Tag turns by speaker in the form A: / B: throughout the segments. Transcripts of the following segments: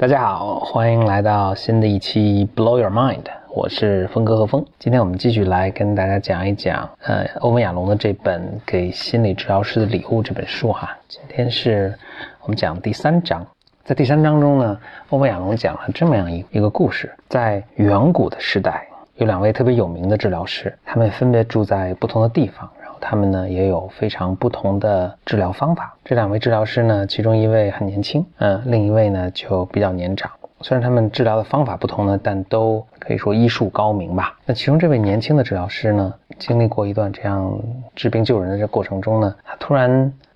A: 大家好，欢迎来到新的一期 Blow Your Mind，我是峰哥和峰。今天我们继续来跟大家讲一讲，呃，欧文亚龙的这本《给心理治疗师的礼物》这本书哈。今天是我们讲第三章，在第三章中呢，欧文亚龙讲了这么样一一个故事，在远古的时代，有两位特别有名的治疗师，他们分别住在不同的地方。他们呢也有非常不同的治疗方法。这两位治疗师呢，其中一位很年轻，嗯，另一位呢就比较年长。虽然他们治疗的方法不同呢，但都可以说医术高明吧。那其中这位年轻的治疗师呢，经历过一段这样治病救人的这过程中呢，他突然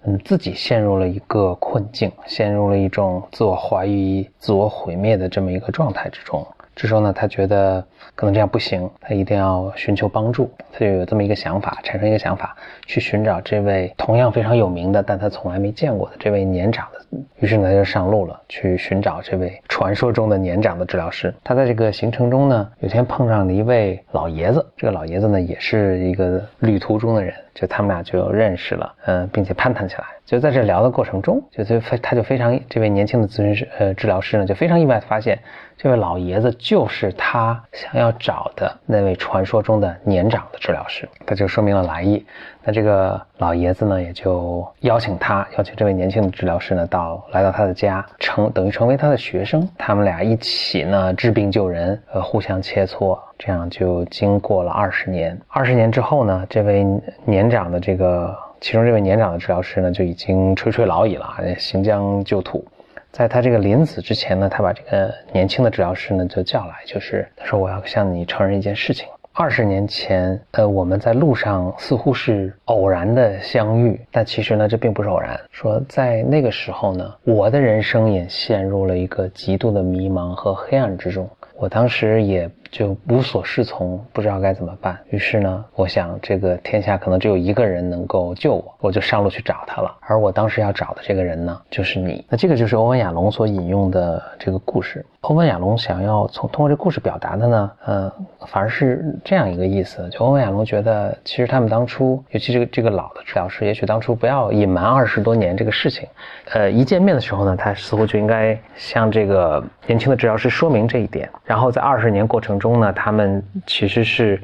A: 嗯自己陷入了一个困境，陷入了一种自我怀疑、自我毁灭的这么一个状态之中。这时候呢，他觉得可能这样不行，他一定要寻求帮助，他就有这么一个想法，产生一个想法，去寻找这位同样非常有名的，但他从来没见过的这位年长的。于是呢，他就上路了，去寻找这位传说中的年长的治疗师。他在这个行程中呢，有天碰上了一位老爷子，这个老爷子呢，也是一个旅途中的人，就他们俩就认识了，嗯，并且攀谈起来。就在这聊的过程中，就就非他就非常这位年轻的咨询师呃治疗师呢，就非常意外的发现，这位老爷子就是他想要找的那位传说中的年长的治疗师，他就说明了来意。那这个老爷子呢，也就邀请他，邀请这位年轻的治疗师呢，到来到他的家，成等于成为他的学生。他们俩一起呢治病救人，呃，互相切磋，这样就经过了二十年。二十年之后呢，这位年长的这个。其中这位年长的治疗师呢，就已经垂垂老矣了，行将就土。在他这个临死之前呢，他把这个年轻的治疗师呢就叫来，就是他说：“我要向你承认一件事情。二十年前，呃，我们在路上似乎是偶然的相遇，但其实呢，这并不是偶然。说在那个时候呢，我的人生也陷入了一个极度的迷茫和黑暗之中。我当时也。”就无所适从，不知道该怎么办。于是呢，我想这个天下可能只有一个人能够救我，我就上路去找他了。而我当时要找的这个人呢，就是你。那这个就是欧文亚龙所引用的这个故事。欧文亚龙想要从通过这故事表达的呢，呃，反而是这样一个意思。就欧文亚龙觉得，其实他们当初，尤其这个这个老的治疗师，也许当初不要隐瞒二十多年这个事情。呃，一见面的时候呢，他似乎就应该向这个年轻的治疗师说明这一点。然后在二十年过程中。呢，他们其实是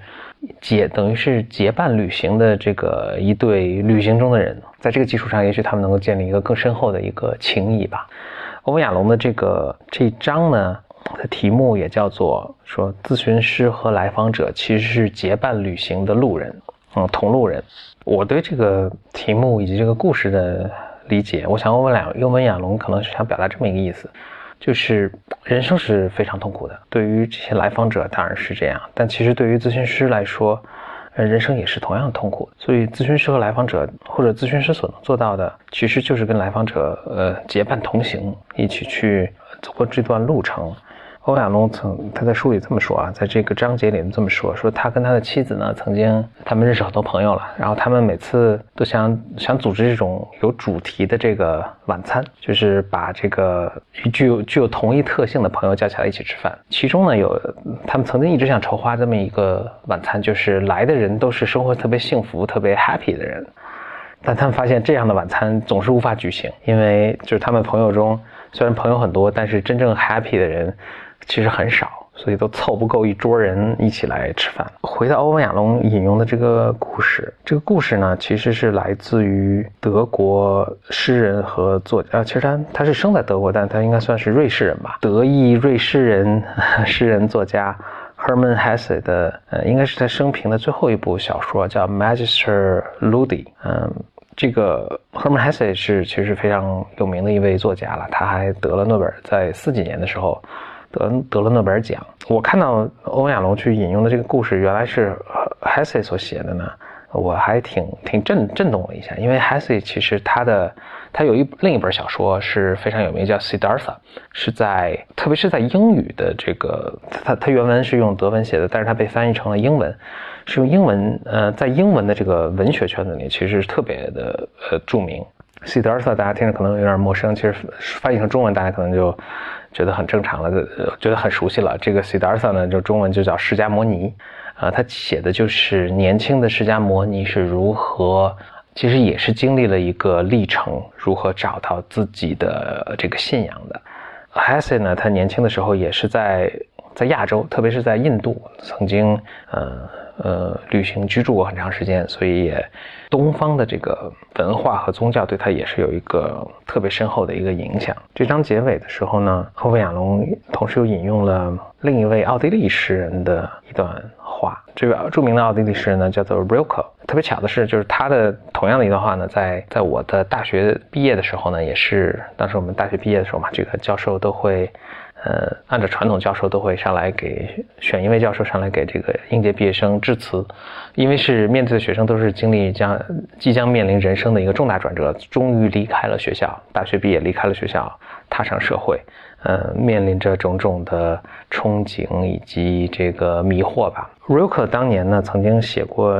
A: 结等于是结伴旅行的这个一对旅行中的人，在这个基础上，也许他们能够建立一个更深厚的一个情谊吧。欧文亚龙的这个这一章呢，的题目也叫做说，咨询师和来访者其实是结伴旅行的路人，嗯，同路人。我对这个题目以及这个故事的理解，我想我们俩欧文亚龙可能是想表达这么一个意思。就是人生是非常痛苦的，对于这些来访者当然是这样，但其实对于咨询师来说，人生也是同样痛苦。所以，咨询师和来访者，或者咨询师所能做到的，其实就是跟来访者呃结伴同行，一起去走过这段路程。欧亚龙曾他在书里这么说啊，在这个章节里面这么说，说他跟他的妻子呢，曾经他们认识很多朋友了，然后他们每次都想想组织这种有主题的这个晚餐，就是把这个具有具有同一特性的朋友叫起来一起吃饭。其中呢，有他们曾经一直想筹划这么一个晚餐，就是来的人都是生活特别幸福、特别 happy 的人，但他们发现这样的晚餐总是无法举行，因为就是他们朋友中虽然朋友很多，但是真正 happy 的人。其实很少，所以都凑不够一桌人一起来吃饭。回到欧文亚龙引用的这个故事，这个故事呢，其实是来自于德国诗人和作家。其实他他是生在德国，但他应该算是瑞士人吧。德裔瑞士人 诗人作家 Hermann Hesse 的，呃，应该是他生平的最后一部小说，叫《Magister Ludi》。嗯，这个 hermes 是其实非常有名的一位作家了，他还得了诺贝尔，在四几年的时候。得得了诺贝尔奖。我看到欧文亚龙去引用的这个故事，原来是 Hesse 所写的呢，我还挺挺震震动了一下。因为 Hesse 其实他的他有一另一本小说是非常有名，叫 Siddhartha，是在特别是在英语的这个他他原文是用德文写的，但是他被翻译成了英文，是用英文呃在英文的这个文学圈子里其实是特别的呃著名。Siddhartha 大家听着可能有点陌生，其实翻译成中文大家可能就。觉得很正常了，觉得很熟悉了。这个 Siddhartha 呢，就中文就叫释迦摩尼，啊，他写的就是年轻的释迦摩尼是如何，其实也是经历了一个历程，如何找到自己的这个信仰的。海森呢，他年轻的时候也是在在亚洲，特别是在印度，曾经呃呃旅行居住过很长时间，所以也东方的这个文化和宗教对他也是有一个特别深厚的一个影响。这章结尾的时候呢，欧文亚龙同时又引用了另一位奥地利诗人的一段。话，这位著名的奥地利诗人呢，叫做 Rilke。特别巧的是，就是他的同样的一段话呢，在在我的大学毕业的时候呢，也是当时我们大学毕业的时候嘛，这个教授都会，呃，按照传统，教授都会上来给选一位教授上来给这个应届毕业生致辞，因为是面对的学生都是经历将即将面临人生的一个重大转折，终于离开了学校，大学毕业离开了学校，踏上社会。呃，面临着种种的憧憬以及这个迷惑吧。Rilke 当年呢，曾经写过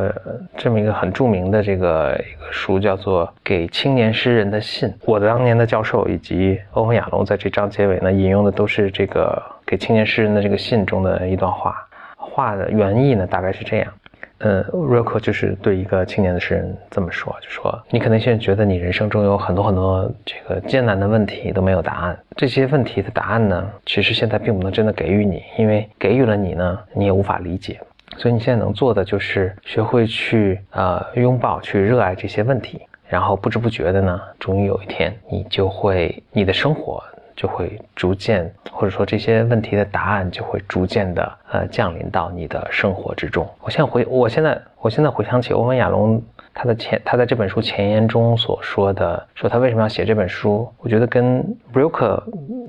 A: 这么一个很著名的这个一个书，叫做《给青年诗人的信》。我的当年的教授以及欧文亚龙在这章结尾呢，引用的都是这个给青年诗人的这个信中的一段话。话的原意呢，大概是这样。呃，Rilke 就是对一个青年的诗人这么说，就说你可能现在觉得你人生中有很多很多这个艰难的问题都没有答案，这些问题的答案呢，其实现在并不能真的给予你，因为给予了你呢，你也无法理解，所以你现在能做的就是学会去呃拥抱、去热爱这些问题，然后不知不觉的呢，终于有一天你就会你的生活。就会逐渐，或者说这些问题的答案就会逐渐的呃降临到你的生活之中。我现在回，我现在我现在回想起欧文亚龙他的前，他在这本书前言中所说的，说他为什么要写这本书，我觉得跟 Rilke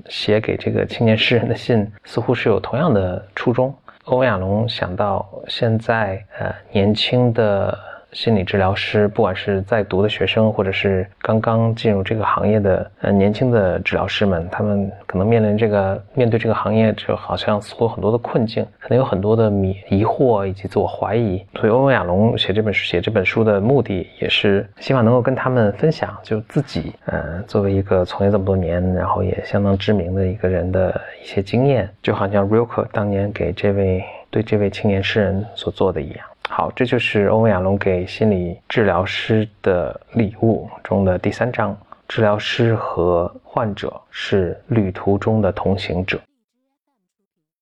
A: 写给这个青年诗人的信似乎是有同样的初衷。欧文亚龙想到现在呃年轻的。心理治疗师，不管是在读的学生，或者是刚刚进入这个行业的呃年轻的治疗师们，他们可能面临这个面对这个行业，就好像似乎很多的困境，可能有很多的迷疑惑以及自我怀疑。所以欧文亚龙写这本书写这本书的目的，也是希望能够跟他们分享，就自己呃作为一个从业这么多年，然后也相当知名的一个人的一些经验，就好像 Rilke 当年给这位对这位青年诗人所做的一样。好，这就是欧文亚龙给心理治疗师的礼物中的第三章。治疗师和患者是旅途中的同行者。